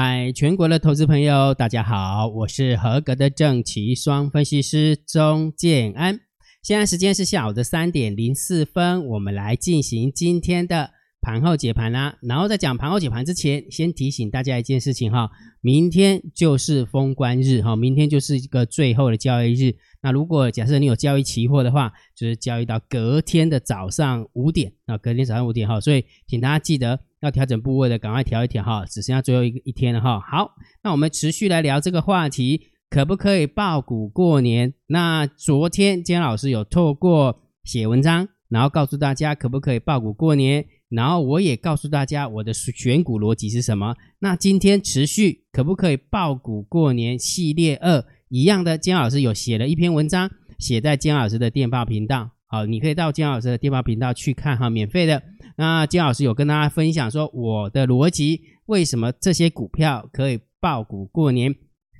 嗨，全国的投资朋友，大家好，我是合格的证期双分析师钟建安。现在时间是下午的三点零四分，我们来进行今天的盘后解盘啦。然后在讲盘后解盘之前，先提醒大家一件事情哈，明天就是封关日哈，明天就是一个最后的交易日。那如果假设你有交易期货的话，就是交易到隔天的早上五点啊，隔天早上五点哈，所以请大家记得。要调整部位的，赶快调一调哈，只剩下最后一一天了哈。好，那我们持续来聊这个话题，可不可以爆股过年？那昨天姜老师有透过写文章，然后告诉大家可不可以爆股过年，然后我也告诉大家我的选股逻辑是什么。那今天持续可不可以爆股过年系列二一样的，姜老师有写了一篇文章，写在姜老师的电报频道。好，你可以到金老师的电报频道去看哈，免费的。那金老师有跟大家分享说我的逻辑，为什么这些股票可以爆股过年？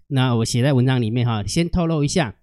那我写在文章里面哈，先透露一下，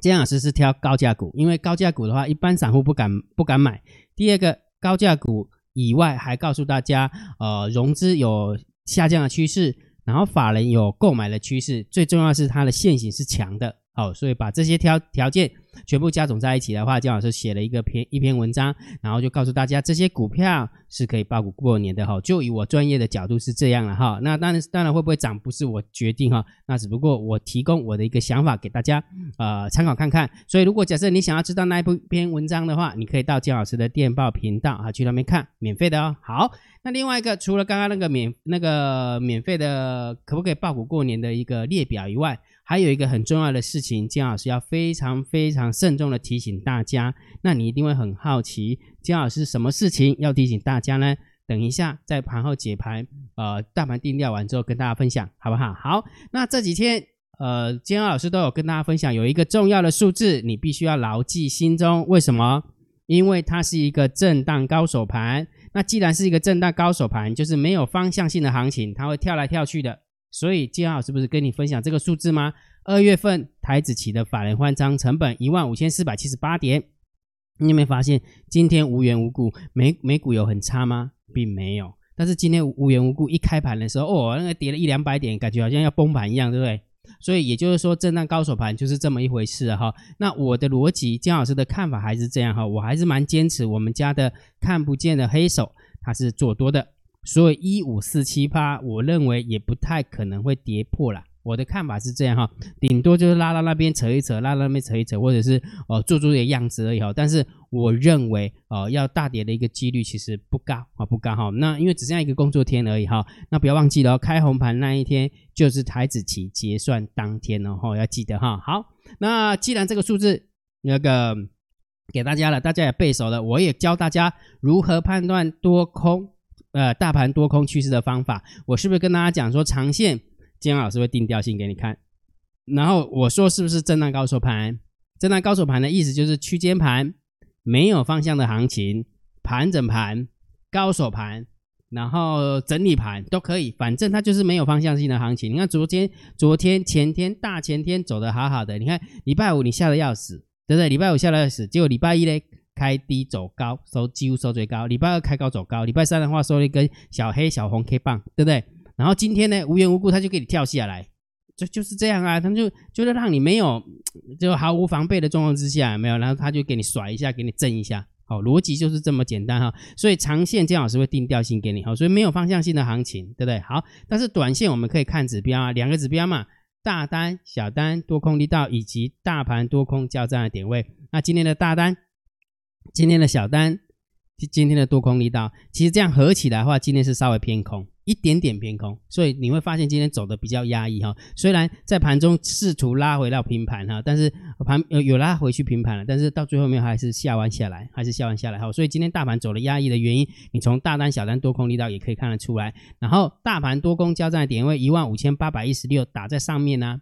金老师是挑高价股，因为高价股的话，一般散户不敢不敢买。第二个，高价股以外，还告诉大家，呃，融资有下降的趋势，然后法人有购买的趋势，最重要是它的线型是强的。好，所以把这些条条件全部加总在一起的话，姜老师写了一个篇一篇文章，然后就告诉大家这些股票是可以爆股过年的哈。就以我专业的角度是这样了哈。那当然当然会不会涨不是我决定哈，那只不过我提供我的一个想法给大家呃参考看看。所以如果假设你想要知道那一篇文章的话，你可以到姜老师的电报频道啊去那边看，免费的哦。好，那另外一个除了刚刚那个免那个免费的可不可以爆股过年的一个列表以外，还有一个很重要的事情，姜老师要非常非常慎重的提醒大家。那你一定会很好奇，姜老师什么事情要提醒大家呢？等一下在盘后解盘，呃，大盘定调完之后跟大家分享，好不好？好，那这几天，呃，姜老师都有跟大家分享，有一个重要的数字，你必须要牢记心中。为什么？因为它是一个震荡高手盘。那既然是一个震荡高手盘，就是没有方向性的行情，它会跳来跳去的。所以姜老师不是跟你分享这个数字吗？二月份台子期的法人换仓成本一万五千四百七十八点，你有没有发现今天无缘无故美美股有很差吗？并没有。但是今天无缘无故一开盘的时候，哦，那个跌了一两百点，感觉好像要崩盘一样，对不对？所以也就是说，震荡高手盘就是这么一回事哈。那我的逻辑，姜老师的看法还是这样哈，我还是蛮坚持我们家的看不见的黑手，它是做多的。所以一五四七八，我认为也不太可能会跌破了。我的看法是这样哈，顶多就是拉到那边扯一扯，拉到那边扯一扯，或者是呃做做的样子而已哈。但是我认为呃要大跌的一个几率其实不高啊，不高哈。那因为只剩下一个工作天而已哈。那不要忘记了，开红盘那一天就是台子期结算当天哦，要记得哈。好，那既然这个数字那个给大家了，大家也背熟了，我也教大家如何判断多空。呃，大盘多空趋势的方法，我是不是跟大家讲说，长线姜老师会定调性给你看？然后我说是不是震荡高手盘？震荡高手盘的意思就是区间盘，没有方向的行情，盘整盘、高手盘，然后整理盘都可以，反正它就是没有方向性的行情。你看昨天、昨天、前天、大前天走得好好的，你看礼拜五你吓得要死，对不对？礼拜五吓得要死，结果礼拜一嘞。开低走高，收几乎收最高。礼拜二开高走高，礼拜三的话收一根小黑小红 K 棒，对不对？然后今天呢，无缘无故他就给你跳下来，就就是这样啊，他就就是让你没有就毫无防备的状况之下，没有，然后他就给你甩一下，给你震一下，好，逻辑就是这么简单哈。所以长线姜老师会定调性给你，好，所以没有方向性的行情，对不对？好，但是短线我们可以看指标啊，两个指标嘛，大单、小单、多空力道以及大盘多空交战的点位。那今天的大单。今天的小单，今天的多空力道，其实这样合起来的话，今天是稍微偏空，一点点偏空，所以你会发现今天走的比较压抑哈。虽然在盘中试图拉回到平盘哈，但是盘有有拉回去平盘了，但是到最后面还是下弯下来，还是下弯下来哈。所以今天大盘走了压抑的原因，你从大单、小单、多空力道也可以看得出来。然后大盘多空交战点位一万五千八百一十六打在上面呢、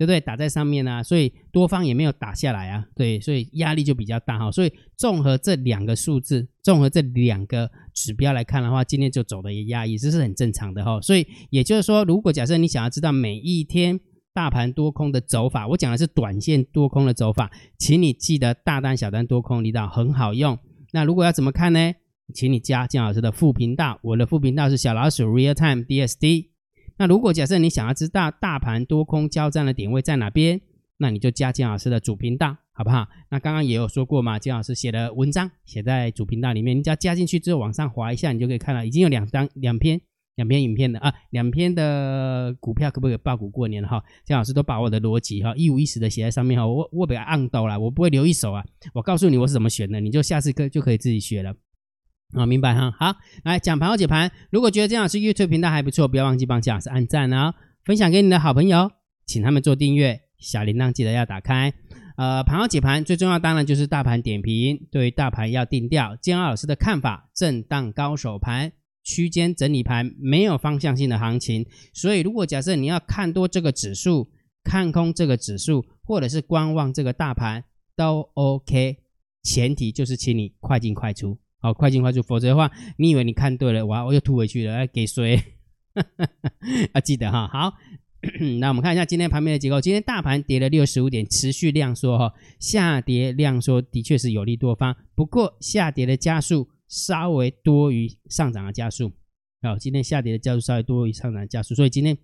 对不对？打在上面啊，所以多方也没有打下来啊，对，所以压力就比较大哈。所以综合这两个数字，综合这两个指标来看的话，今天就走的也压抑，这是很正常的哈。所以也就是说，如果假设你想要知道每一天大盘多空的走法，我讲的是短线多空的走法，请你记得大单、小单多空力道很好用。那如果要怎么看呢？请你加姜老师的副频道，我的副频道是小老鼠 Real Time DSD。那如果假设你想要知道大盘多空交战的点位在哪边，那你就加金老师的主频道，好不好？那刚刚也有说过嘛，金老师写的文章写在主频道里面，你只要加进去之后往上滑一下，你就可以看到已经有两张两篇两篇影片的啊，两篇的股票可不可以爆股过年哈？金老师都把我的逻辑哈一五一十的写在上面哈，我我比较按刀了，我不会留一手啊，我告诉你我是怎么选的，你就下次可就可以自己学了。啊、哦，明白哈。好，来讲盘后解盘。如果觉得建老师 YouTube 频道还不错，不要忘记帮建老师按赞哦，分享给你的好朋友，请他们做订阅，小铃铛记得要打开。呃，盘后解盘最重要当然就是大盘点评，对于大盘要定调。建安老师的看法：震荡高手盘，区间整理盘，没有方向性的行情。所以，如果假设你要看多这个指数，看空这个指数，或者是观望这个大盘，都 OK。前提就是请你快进快出。好，快进快出，否则的话，你以为你看对了，哇，我又吐回去了，要给谁？啊，记得哈。好，那我们看一下今天盘面的结构。今天大盘跌了六十五点，持续量缩哈，下跌量缩的确是有利多方，不过下跌的加速稍微多于上涨的加速。好，今天下跌的加速稍微多于上涨的加速，所以今天。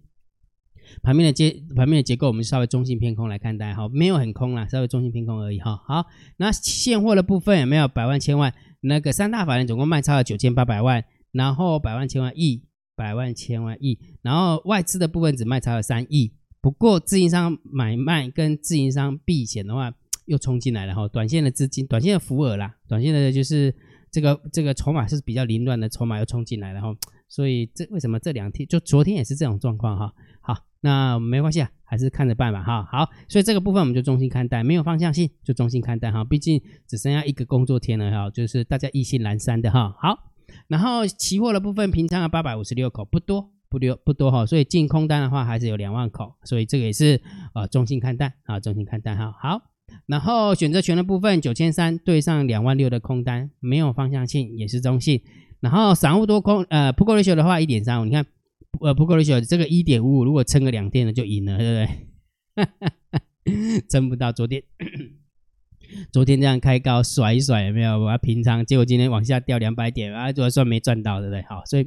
盘面的结盘面的结构，我们稍微中性偏空来看待哈，没有很空啦，稍微中性偏空而已哈。好，那现货的部分有没有百万千万？那个三大法人总共卖超了九千八百万，然后百万千万亿，百万千万亿，然后外资的部分只卖超了三亿。不过自营商买卖跟自营商避险的话，又冲进来了哈。短线的资金，短线的浮额啦，短线的就是这个这个筹码是比较凌乱的筹码又冲进来了哈。所以这为什么这两天就昨天也是这种状况哈？好。那没关系啊，还是看着办吧哈。好，所以这个部分我们就中性看待，没有方向性就中性看待哈。毕竟只剩下一个工作天了哈，就是大家意兴阑珊的哈。好，然后期货的部分平仓了八百五十六口，不多不多不多哈。所以净空单的话还是有两万口，所以这个也是呃中性看待啊，中性看待哈。好，然后选择权的部分九千三对上两万六的空单，没有方向性也是中性。然后散户多空呃 Put Ratio 的话一点三五，你看。呃，不够的小这个一点五五，如果撑个两天了就赢了，对不对？撑不到昨天，昨天这样开高甩一甩有没有？我要平仓，结果今天往下掉两百点啊，就算没赚到，对不对？好，所以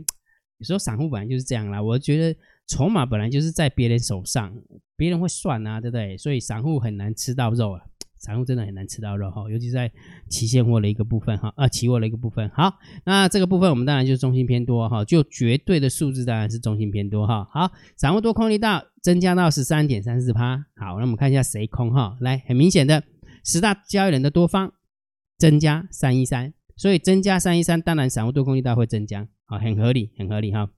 有时候散户本来就是这样啦。我觉得筹码本来就是在别人手上，别人会算啊，对不对？所以散户很难吃到肉啊。散户真的很难吃到肉哈，尤其是在期现货的一个部分哈，啊，期货的一个部分。好，那这个部分我们当然就是中性偏多哈，就绝对的数字当然是中性偏多哈。好，散户多空力道增加到十三点三四趴。好，那我们看一下谁空哈，来，很明显的十大交易人的多方增加三一三，所以增加三一三，当然散户多空力道会增加，好，很合理，很合理哈。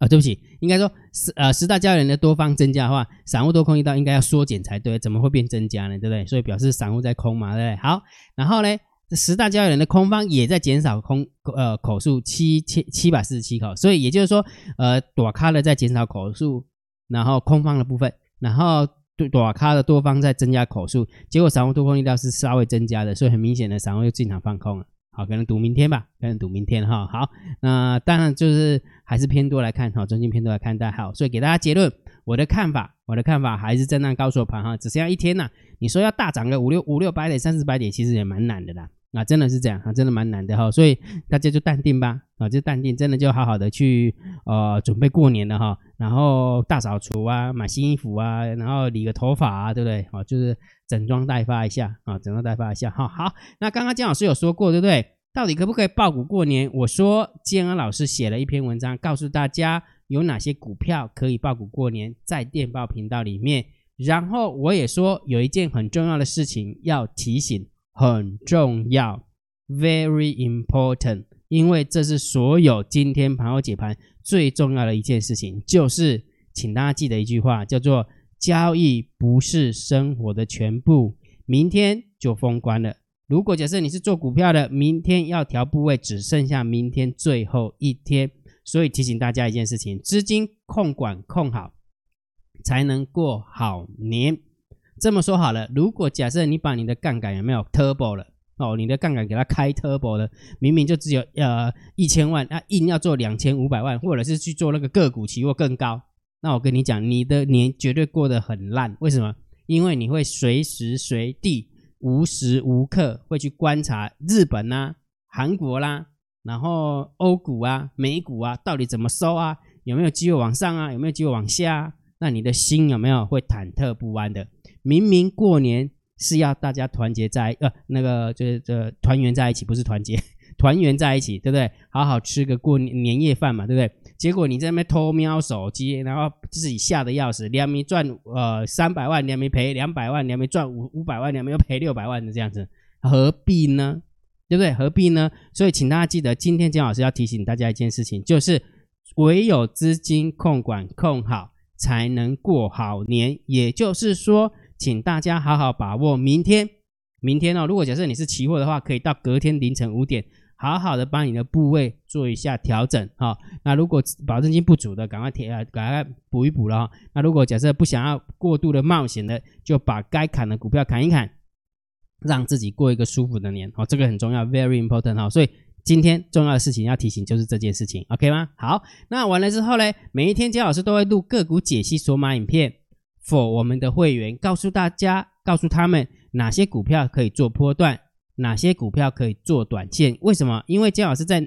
啊，对不起，应该说十呃十大交易人的多方增加的话，散户多空力道应该要缩减才对，怎么会变增加呢？对不对？所以表示散户在空嘛，对不对？好，然后呢，十大交易人的空方也在减少空呃口数七千七百四十七口，所以也就是说，呃，大咖的在减少口数，然后空方的部分，然后大咖的多方在增加口数，结果散户多空力道是稍微增加的，所以很明显的散户又进场放空了。好，可能赌明天吧，可能赌明天哈。好，那当然就是还是偏多来看哈，中性偏多来看待好，所以给大家结论，我的看法，我的看法还是震荡高手盘哈，只剩下一天呐。你说要大涨个五六五六百点、三四百点，其实也蛮难的啦。啊，真的是这样啊，真的蛮难的哈。所以大家就淡定吧，啊，就淡定，真的就好好的去呃准备过年了哈。然后大扫除啊，买新衣服啊，然后理个头发啊，对不对？啊，就是。整装待发一下啊，整装待发一下，好好。那刚刚姜老师有说过，对不对？到底可不可以抱股过年？我说建安老师写了一篇文章，告诉大家有哪些股票可以抱股过年，在电报频道里面。然后我也说有一件很重要的事情要提醒，很重要，very important，因为这是所有今天盘后解盘最重要的一件事情，就是请大家记得一句话，叫做。交易不是生活的全部，明天就封关了。如果假设你是做股票的，明天要调部位，只剩下明天最后一天。所以提醒大家一件事情：资金控管控好，才能过好年。这么说好了，如果假设你把你的杠杆有没有 turbo 了哦，你的杠杆给它开 turbo 了，明明就只有呃一千万，那硬要做两千五百万，或者是去做那个个股期货更高。那我跟你讲，你的年绝对过得很烂。为什么？因为你会随时随地、无时无刻会去观察日本啦、啊、韩国啦，然后欧股啊、美股啊，到底怎么收啊？有没有机会往上啊？有没有机会往下啊？那你的心有没有会忐忑不安的？明明过年是要大家团结在呃那个就是这团圆在一起，不是团结，团圆在一起，对不对？好好吃个过年年夜饭嘛，对不对？结果你在那边偷瞄手机，然后自己吓得要死，两米赚呃三百万，两米赔两百万，两米赚五五百万，两米又赔六百万的这样子，何必呢？对不对？何必呢？所以请大家记得，今天姜老师要提醒大家一件事情，就是唯有资金控管控好，才能过好年。也就是说，请大家好好把握明天。明天哦，如果假设你是期货的话，可以到隔天凌晨五点。好好的把你的部位做一下调整哈，那如果保证金不足的，赶快贴啊，赶快补一补了哈。那如果假设不想要过度的冒险的，就把该砍的股票砍一砍，让自己过一个舒服的年哦，这个很重要，very important 哈。所以今天重要的事情要提醒就是这件事情，OK 吗？好，那完了之后呢，每一天姜老师都会录个股解析索码影片，for 我们的会员，告诉大家，告诉他们哪些股票可以做波段。哪些股票可以做短线？为什么？因为姜老师在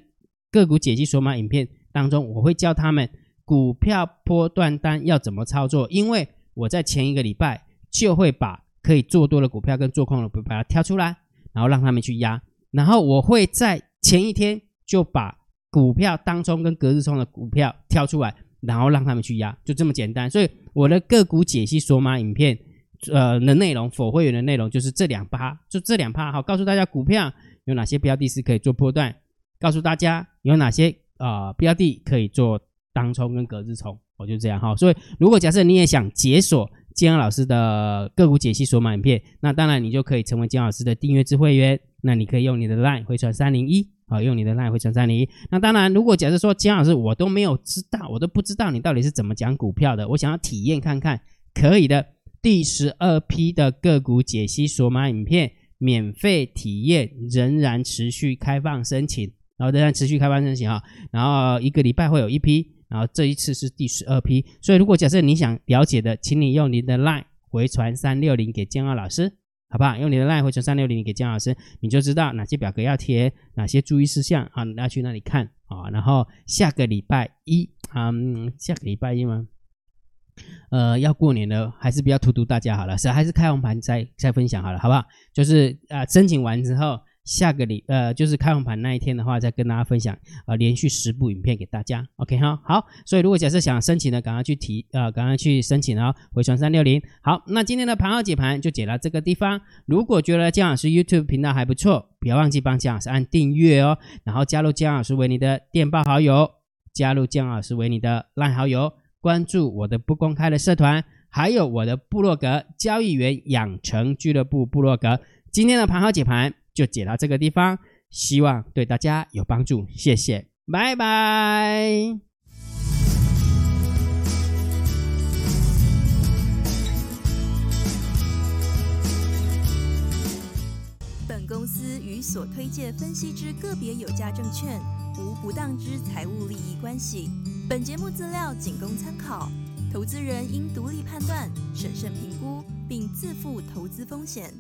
个股解析索码影片当中，我会教他们股票波段单要怎么操作。因为我在前一个礼拜就会把可以做多的股票跟做空的股票把它挑出来，然后让他们去压。然后我会在前一天就把股票当中跟隔日冲的股票挑出来，然后让他们去压，就这么简单。所以我的个股解析索码影片。呃，的内容，否会员的内容就是这两趴，就这两趴，好，告诉大家股票有哪些标的是可以做波段，告诉大家有哪些啊、呃、标的可以做当冲跟隔日冲，我就这样哈。所以，如果假设你也想解锁金安老师的个股解析索码影片，那当然你就可以成为金老师的订阅制会员，那你可以用你的 LINE 回传三零一，好，用你的 LINE 回传三零。那当然，如果假设说建安老师我都没有知道，我都不知道你到底是怎么讲股票的，我想要体验看看，可以的。第十二批的个股解析索马影片免费体验仍然持续开放申请，然后仍然持续开放申请哈，然后一个礼拜会有一批，然后这一次是第十二批，所以如果假设你想了解的，请你用你的 LINE 回传三六零给建安老师，好不好？用你的 LINE 回传三六零给江老师，你就知道哪些表格要填，哪些注意事项啊，你要去那里看啊，然后下个礼拜一，嗯，下个礼拜一吗？呃，要过年了，还是不要荼毒大家好了，是还是开红盘再再分享好了，好不好？就是啊、申请完之后，下个礼呃，就是开红盘那一天的话，再跟大家分享呃，连续十部影片给大家，OK 哈，好。所以如果假设想申请的，赶快去提呃，赶快去申请哦，回传三六零。好，那今天的盘后解盘就解到这个地方。如果觉得姜老师 YouTube 频道还不错，不要忘记帮姜老师按订阅哦，然后加入姜老师为你的电报好友，加入姜老师为你的 LINE 好友。关注我的不公开的社团，还有我的部落格交易员养成俱乐部部落格。今天的盘后解盘就解到这个地方，希望对大家有帮助，谢谢，拜拜。本公司与所推荐分析之个别有价证券无不当之财务利益关系。本节目资料仅供参考，投资人应独立判断、审慎评估，并自负投资风险。